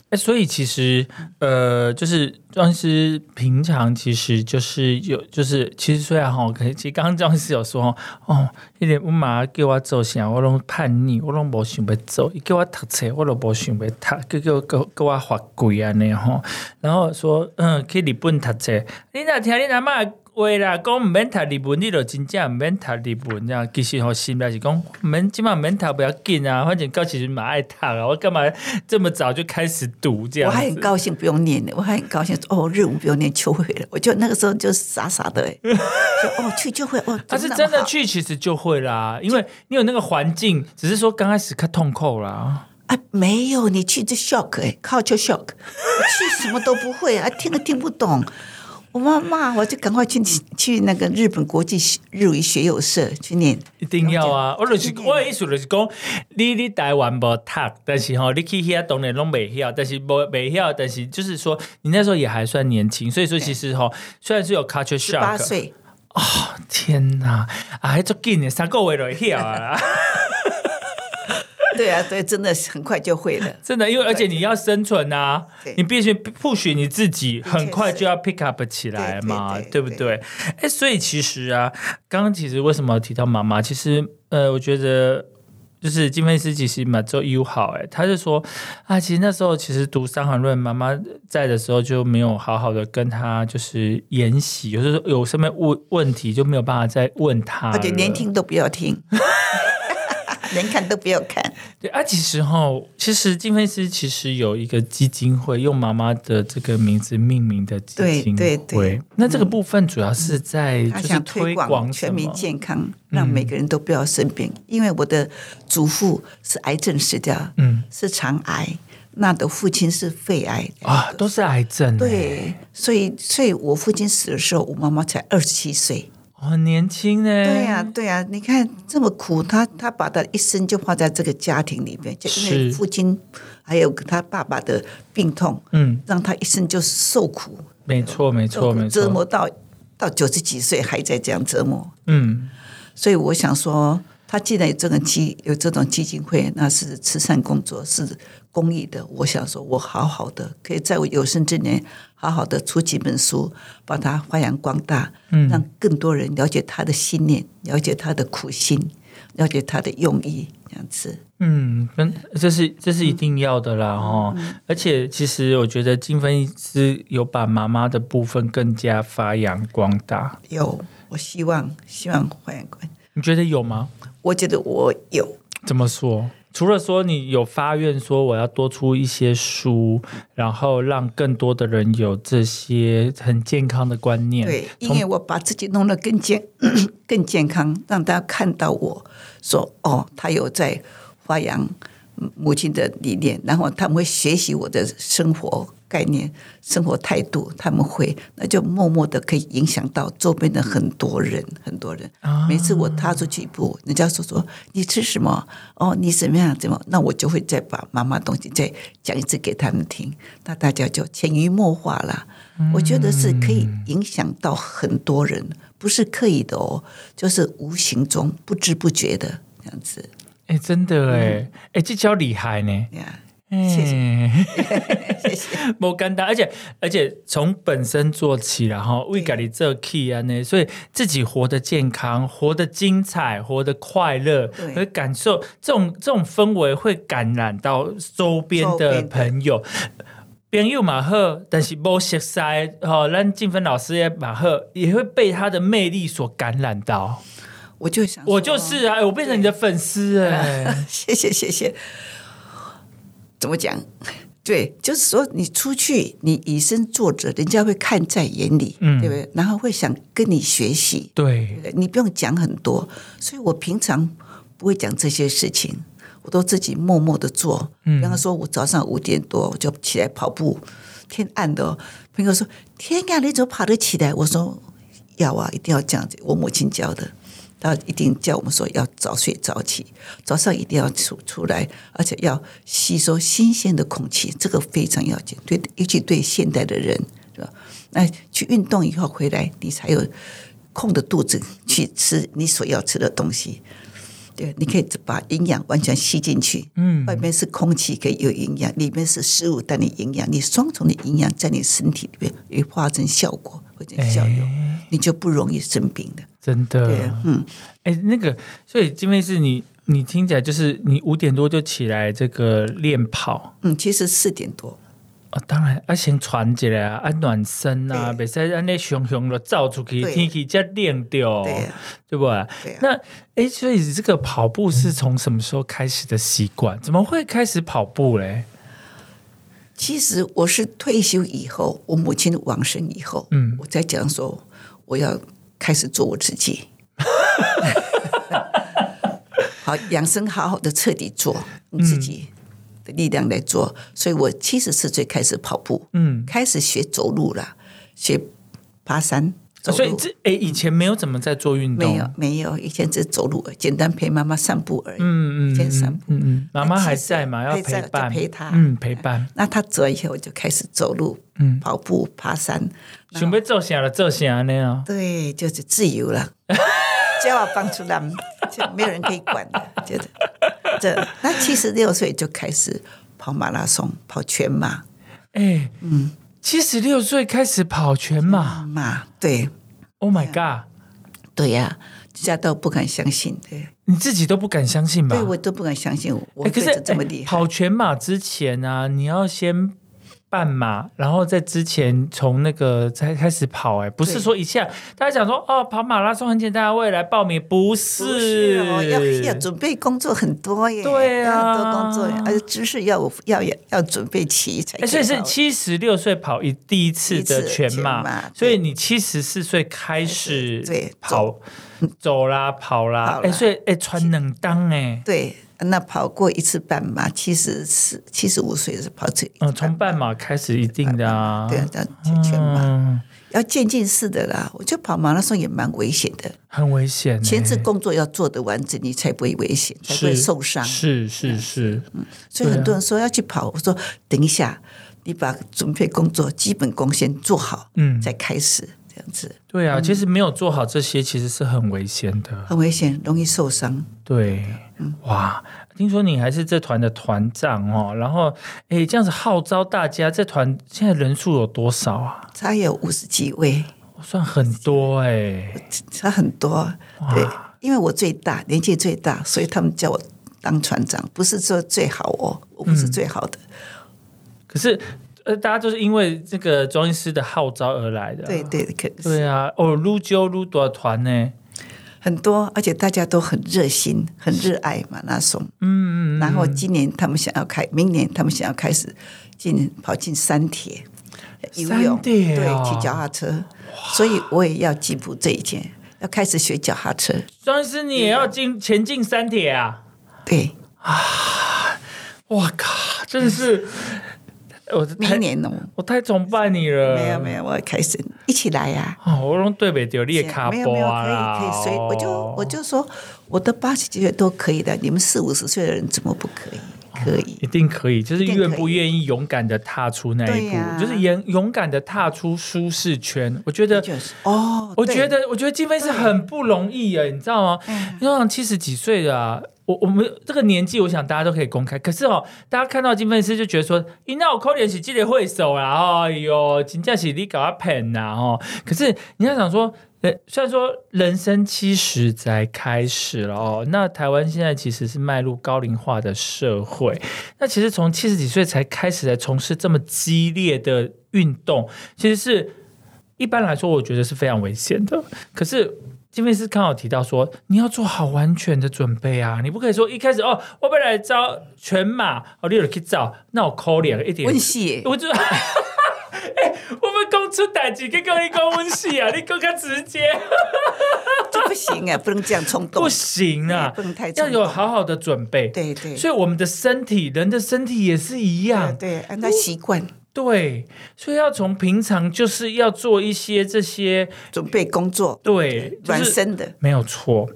哎，所以其实呃，就是庄师平常其实就是有，就是其实虽然哈，可其实刚刚庄师有说哦，一点我妈叫我做啥，我拢叛逆，我拢无想要做，伊叫我读册，我都无想要读，叫叫叫我罚跪安尼吼，然后说嗯，去日本读册，你若听你阿嬷。话啦，讲毋免读日文，你就真正毋免读日文这样。其实吼心内是讲，毋免即满毋免读不要紧啊，反正到时阵嘛爱读啊。我干嘛这么早就开始读这样？我还很高兴不用念的，我还很高兴哦，日文不用念就会了。我就那个时候就是傻傻的，哎，就哦去就会哦，他是真的去，其实就会啦，因为你有那个环境，只是说刚开始看痛苦啦。啊，没有，你去就 shock 哎、culture shock，去什么都不会啊，听都听不懂。我妈骂我就赶快去去那个日本国际日语学友社去念，一定要啊！我就是我的意思就是讲，你你台湾无读，但是吼你去遐当然拢袂晓，但是无袂晓，但是就是说你那时候也还算年轻，所以说其实吼虽然是有 culture 十八 shock，八岁，哦天哪，啊还足紧的，三个月就会晓啊！对啊，对，真的是很快就会了。真的，因为而且你要生存啊，你必须 push 你自己，很快就要 pick up 起来嘛，对不对？哎，所以其实啊，刚刚其实为什么提到妈妈？其实呃，我觉得。就是金飞斯其实蛮做友好哎，他就说啊，其实那时候其实读《伤寒论》，妈妈在的时候就没有好好的跟他就是研习，有时候有什么问问题就没有办法再问他了，而且连听都不要听，连看都不要看。对啊，其实哈，其实金飞师其实有一个基金会，用妈妈的这个名字命名的基金会。对对对那这个部分主要是在就是推广全民？健康，让每个人都不要生病。因为我的祖父是癌症死掉，嗯是肠癌，那的父亲是肺癌啊，都是癌症。，对，所以所以我父亲死的时候，我妈妈才二十七岁。哦，很年轻呢。对呀、对呀、你看这么苦，他他把他一生就花在这个家庭里面，就因为是父亲还有他爸爸的病痛，嗯，让他一生就受苦，没错，没错，没错。折磨到到九十几岁还在这样折磨。嗯，所以我想说，他既然有这个基有这种基金会，那是慈善工作，是公益的。我想说，我好好的可以在我有生之年，好好的出几本书，把它发扬光大，嗯让更多人了解他的信念，了解他的苦心，了解他的用意，这样子。嗯，跟这是这是一定要的啦哦。嗯而且其实我觉得金分是有把妈妈的部分更加发扬光大。有，我希望希望发扬光。你觉得有吗？我觉得我有，怎么说？除了说你有发愿说我要多出一些书，然后让更多的人有这些很健康的观念，对，因从为我把自己弄得更健 更健康，让大家看到我说哦，他有在发扬嗯母亲的理念，然后他们会学习我的生活概念、生活态度，他们会那就默默的可以影响到周边的很多人，很多人。啊每次我踏出去一步，人家说说你吃什么？哦，你怎么样？怎么？那我就会再把妈妈东西再讲一次给他们听，那大家就潜移默化了。我觉得是可以影响到很多人，不是刻意的哦，就是无形中不知不觉的这样子哎、真的哎，哎、这叫厉害呢。呀。谢谢谢谢，不简单，而且而且从本身做起，然后为家里这 key 啊呢，所以自己活得健康，活得精彩，活得快乐，对和感受这种这种氛围会感染到周边的朋友。朋友马好，但是无熟悉哦，咱静芬老师也马好，也会被他的魅力所感染到。我就想说，我就是啊，我变成你的粉丝哎，谢谢谢谢。怎么讲？对，就是说你出去，你以身作则，人家会看在眼里，嗯对不对？然后会想跟你学习，对，你不用讲很多。所以我平常不会讲这些事情，我都自己默默的做。嗯比方说，我早上五点多我就起来跑步，天暗的、哦，朋友说：“天啊，你怎么跑得起来？”我说：“要啊，一定要这样子。”我母亲教的。他一定叫我们说要早睡早起，早上一定要出出来，而且要吸收新鲜的空气，这个非常要紧。对，尤其对现代的人，是吧？那去运动以后回来，你才有空的肚子去吃你所要吃的东西。对，你可以把营养完全吸进去。嗯。外面是空气可以有营养，里面是食物带你营养，你双重的营养在你身体里面会化成效果，或者效用，你就不容易生病的。真的，对，嗯，哎，那个，所以金妹是你，你听起来就是你五点多就起来这个练跑。嗯，其实四点多，啊，当然要先传起来啊，啊暖身啊，对。袂使安尼熊熊的走出去，天气才冷掉，对不？那哎，所以这个跑步是从什么时候开始的习惯？怎么会开始跑步嘞？其实我是退休以后，我母亲往生以后，嗯。我在讲说我要开始做我自己，好养生，好好的彻底做你自己。的力量来做，所以我七十四岁开始跑步，嗯，开始学走路了，学爬山。所以这哎，以前没有怎么在做运动，没有没有，以前只是走路，简单陪妈妈散步而已。嗯嗯，先散步嗯嗯，妈妈还在嘛？要陪伴，陪她嗯，陪伴。那她走了以后，我就开始走路、嗯跑步、爬山，准备做啥了？做啥那样？对，就是自由了。叫我放出来，就没有人可以管的，觉得这那七十六岁就开始跑马拉松、跑全马哎，嗯，七十六岁开始跑全马马，对，Oh my god！对呀、大家都不敢相信，对，你自己都不敢相信吧？对我都不敢相信我可是子这么厉害。哎跑全马之前啊，你要先半马，然后在之前从那个才开始跑、哎，不是对说一下大家讲说哦，跑马拉松很简单，未来报名不是，不是哦，要要准备工作很多耶，对啊。很多工作，而且知识要要要要准备齐才所以是七十六岁跑一第一次的全马，全马所以你七十四岁开始对跑走。啦跑啦，跑啦。哎，所以哎穿冷当哎，对，那跑过一次半马，七十四、七十五岁是跑这一次嗯，从半马开始一定的啊，对啊，叫全全马、嗯，要渐进式的啦。我觉得跑马拉松也蛮危险的，很危险哎，前置工作要做的完整，你才不会危险，才不会受伤。是是是，嗯所以很多人说要去跑，我说等一下，你把准备工作基本功先做好，嗯。再开始。这样子，对啊，其实没有做好这些，其实是很危险的。很危险，容易受伤。对，哇，听说你还是这团的团长哦，然后哎，这样子号召大家，这团现在人数有多少啊？他有五十几位，算很多哎，差很多。对，因为我最大，年纪最大，所以他们叫我当团长，不是说最好哦，我不是最好的。可是呃，大家就是因为这个庄医师的号召而来的。对对，可对啊，哦，撸揪撸多少团呢？很多，而且大家都很热心，很热爱马拉松。嗯嗯然后今年他们想要开，明年他们想要开始进跑进山铁、游泳，对哦，骑脚踏车。所以我也要进步这一件，要开始学脚踏车。庄医师你也要进前进山铁啊？对啊，哇靠，真的是，我太明年哦，我太崇拜你了。没有没有，我要开心一起来呀、哦，我拢对不掉你的卡波没有没有，可以可以随，我就哦我就说，我的八十几岁都可以的，你们四五十岁的人怎么不可以？可以，一定可以，就是愿不愿意勇敢的踏出那一步，就是勇勇敢的踏出舒适圈。我觉得，就是哦，我觉得，我觉得金飞是很不容易耶，你知道吗？嗯你想七十几岁的啊，我我们这个年纪，我想大家都可以公开。可是哦，大家看到金飞师就觉得说，咦，那我扣脸是记得会手啦，哎呦，真正是你搞他骗呐哦。可是你要想说。呃，虽然说人生七十才开始了哦，那台湾现在其实是迈入高龄化的社会。那其实从七十几岁才开始来从事这么激烈的运动，其实是一般来说，我觉得是非常危险的。可是金飞师刚好提到说，你要做好完全的准备啊，你不可以说一开始哦，我本来招全马，哦，你有去找，那我扣脸一点。温，系。我就。哎、我们讲出代志，跟跟你讲温习啊，你更加直接，这不行啊，不能这样冲动。不，行啊，不能太冲要有好好的准备。对对，所以我们的身体，人的身体也是一样，对，按照习惯对，所以要从平常就是要做一些这些，准备工作，对，就软是身的，没有错，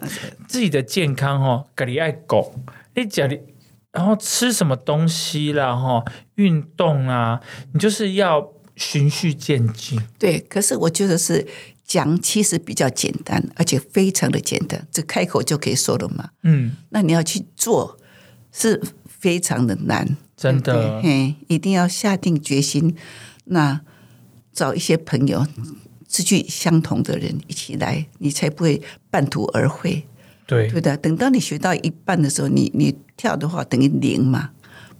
自己的健康哦，咖喱爱狗，你讲你，然后吃什么东西啦，哈，运动啊，你就是要循序渐进，对。可是我觉得是讲，其实比较简单，而且非常的简单，这开口就可以说了嘛。嗯，那你要去做，是非常的难，真的，嘿，一定要下定决心，那找一些朋友，志趣相同的人一起来，你才不会半途而废，对对不对？等到你学到一半的时候，你你跳的话等于零嘛，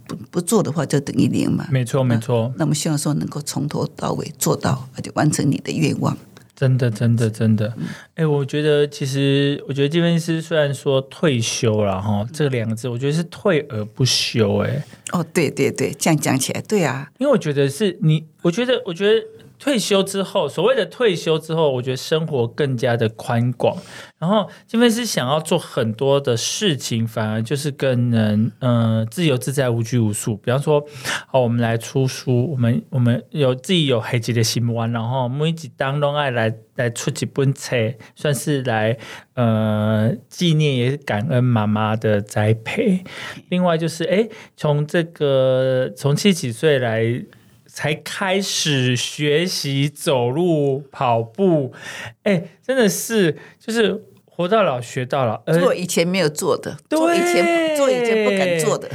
不不做的话就等于零嘛。没错没错，那我们希望说能够从头到尾做到，而且完成你的愿望。真的真的真的，嗯哎、我觉得其实我觉得这边师虽然说退休了哈，这两个字，我觉得是退而不休、哎。哦，对对对，这样讲起来，对啊，因为我觉得是你，我觉得，我觉得退休之后，所谓的退休之后，我觉得生活更加的宽广。然后金飞是想要做很多的事情，反而就是更能嗯、呃自由自在、无拘无束。比方说，好，我们来出书，我们我们有自己有黑吉的新闻，然后每几当中爱来来出几本册，算是来呃纪念也是感恩妈妈的栽培。另外就是，哎，从这个从七几岁来。才开始学习走路、跑步，哎，真的是就是活到老学到老。呃，做以前没有做的，做以前做以前不敢做的，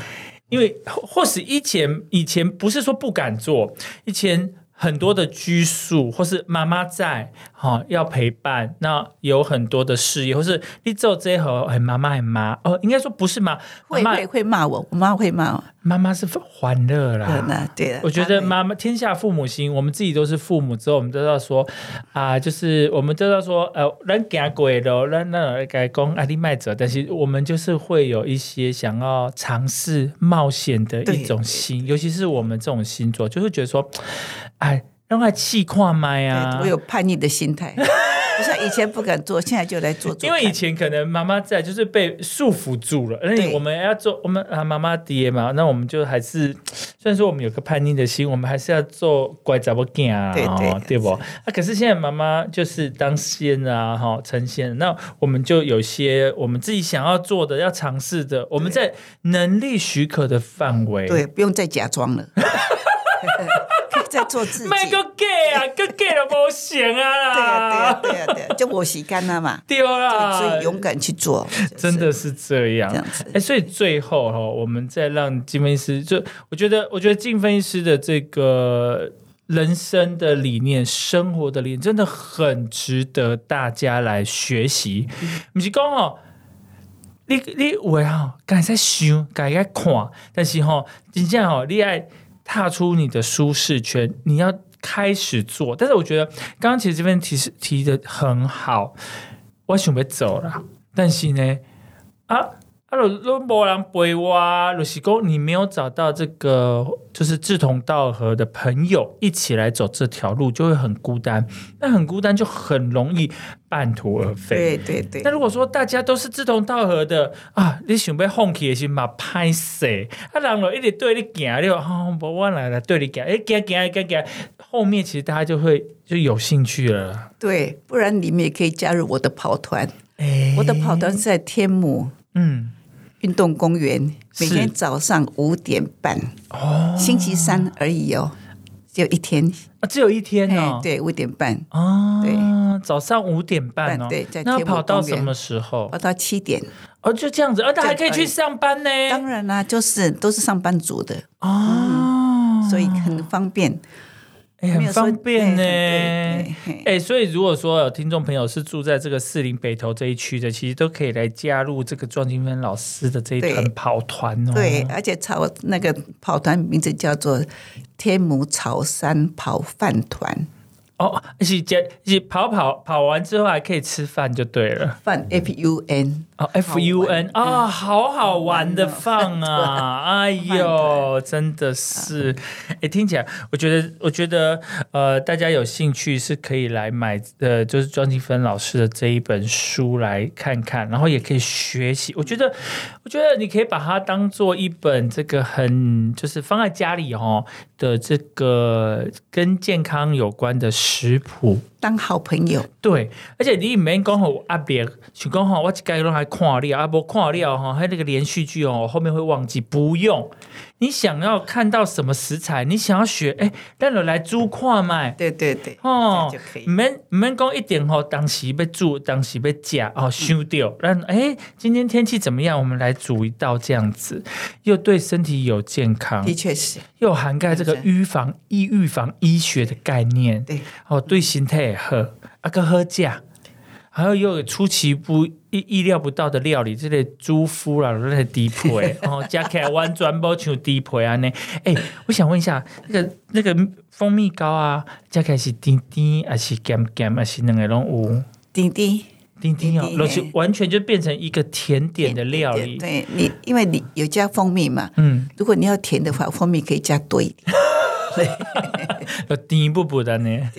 因为或或许以前以前不是说不敢做，以前很多的拘束，或是妈妈在，哈、要陪伴，那有很多的事业，或是你做这一盒，哎，妈妈很妈，哦，应该说不是妈，妈妈会会会骂我，我妈会骂我。妈妈是欢乐啦，对那对了，我觉得妈妈天下父母心，我们自己都是父母之后，我们都要说啊，就是我们都要说，呃，人行鬼了，人那该讲阿力麦者，但是我们就是会有一些想要尝试冒险的一种心，尤其是我们这种星座，就会觉得说，哎，让他气跨麦啊，我有叛逆的心态，不像以前不敢做，现在就来做做。因为以前可能妈妈在，就是被束缚住了。那对我们要做，我们啊妈妈爹嘛，那我们就还是，虽然说我们有个叛逆的心，我们还是要做乖杂不囝啊，对对哦对不？啊，可是现在妈妈就是当仙啊，哈，成仙，那我们就有些我们自己想要做的、要尝试的，我们在能力许可的范围，对，不用再假装了，可以再做自己。卖个 gay 啊，个 gay 都不行啊对啊，对啊，对呀，就我洗干了嘛，对啦，所以勇敢去做，真的是这样，这样子。哎，所以最后哈，我们再让金分师，就我觉得，我觉得金分师的这个人生的理念、生活的理念，真的很值得大家来学习。不是讲哦，你你有诶吼，该在想，该在看，但是吼，真正吼，你爱踏出你的舒适圈，你要开始做。但是我觉得，刚刚其实这边提示提的很好，我准备走了，但是呢，啊。啊，都都没人陪我啊，就是讲你没有找到这个就是志同道合的朋友一起来走这条路，就会很孤单。那很孤单，就很容易半途而废。对对对那，如果说大家都是志同道合的啊，你想要放弃的时候嘛，拍死，啊，人就一直对你行，你就哦，无我来来对你行，哎，行行行行，后面其实大家就会就有兴趣了。对，不然你们也可以加入我的跑团。哎，我的跑团是在天母嗯，运动公园，每天早上五点半，哦，星期三而已哦，只有一天，啊，只有一天哦。哎，，对，五点半。哦，对，早上五点半哦，对在那跑到什么时候？跑？到七点。哦，就这样子，而且还可以去上班呢。当然啦、就是都是上班族的，哦，所以很方便。哎，很方便呢。哎，所以如果说有听众朋友是住在这个四林北投这一区的，其实都可以来加入这个庄金芬老师的这一团跑团哦。对，而且朝那个跑团名字叫做天母草山跑饭团，哦，是接是跑跑跑完之后还可以吃饭就对了。饭 F U N，哦，F U N 好玩啊，好好玩的饭啊！哎呦，真的是，哎，听起来，我觉得，我觉得，呃，大家有兴趣是可以来买，呃，就是庄继芬老师的这一本书来看看，然后也可以学习。我觉得，我觉得你可以把它当做一本这个很就是放在家里哦的这个跟健康有关的食谱。当好朋友。对，而且你唔免讲吼压力，想讲吼我一家拢还看了，啊无看了吼，还有那个连续剧哦，后面会忘记，不用。你想要看到什么食材，你想要学，哎，咱就来煮看麦。对对对，哦就可以唔。免唔免讲一点吼，当时要煮，当时要食哦，想掉。让哎，今天天气怎么样？我们来煮一道这样子，又对身体有健康的，确是，又涵盖这个是预防医预防医学的概念。对哦，对身体也好，啊个好食，还有又有出其不意意料不到的料理，这类猪夫啦，那个低配哦，加起来完全不像低配安尼。哎、我想问一下，那个那个蜂蜜膏啊，加起来是甜甜还是咸咸，还是两个拢有？滴滴甜甜哦，甜甜就完全就变成一个甜点的料理。对你，因为你有加蜂蜜嘛，嗯，如果你要甜的话，蜂蜜可以加多一点。有第一步步的呢。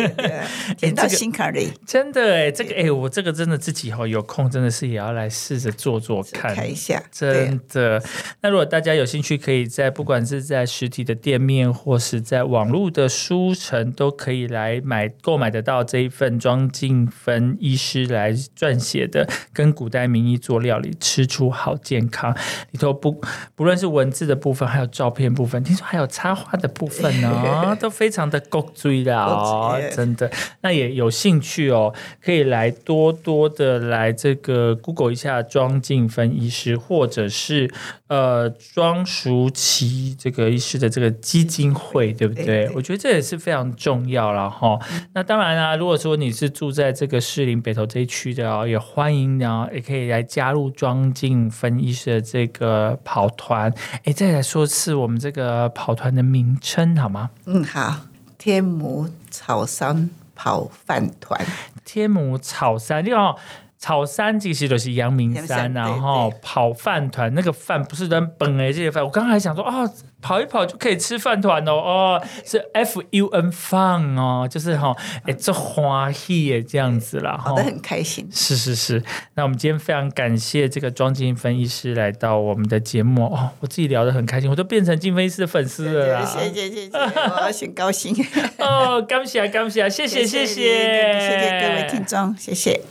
甜 到心坎里，真的哎，这个哎，我这个真的自己哈有空真的是也要来试着做做看。看一下。真的，那如果大家有兴趣，可以在不管是在实体的店面，或是在网络的书城，都可以来买购买得到这一份庄敬芬医师来撰写的《跟古代名医做料理，吃出好健康》里头不不论是文字的部分，还有照片部分，听说还有插画的部分呢、都非常的够追的哦，真的。那也有兴趣哦，可以来多多的来这个 Google 一下庄静芬医师，或者是呃庄淑琪这个医师的这个基金会，对不对？对对我觉得这也是非常重要了哈。那当然啦、如果说你是住在这个士林北投这一区的哦，也欢迎呢，也可以来加入庄静芬医师的这个跑团。哎，再来说次我们这个跑团的名称好吗？嗯，好，天母草山跑饭团，天母草山，你看草山其实就是阳明山，然后跑饭团那个饭不是人本哎这些饭，我刚刚还想说哦，跑一跑就可以吃饭团哦，哦是 F U N 饭哦，就是哈哎这花喜耶这样子啦哈跑得。很开心。是是是，那我们今天非常感谢这个庄敬芬医师来到我们的节目哦，我自己聊得很开心，我都变成敬芬医师的粉丝了啦。谢谢谢谢，我很高兴。哦，感谢感谢，谢谢谢谢谢各位听众，谢谢。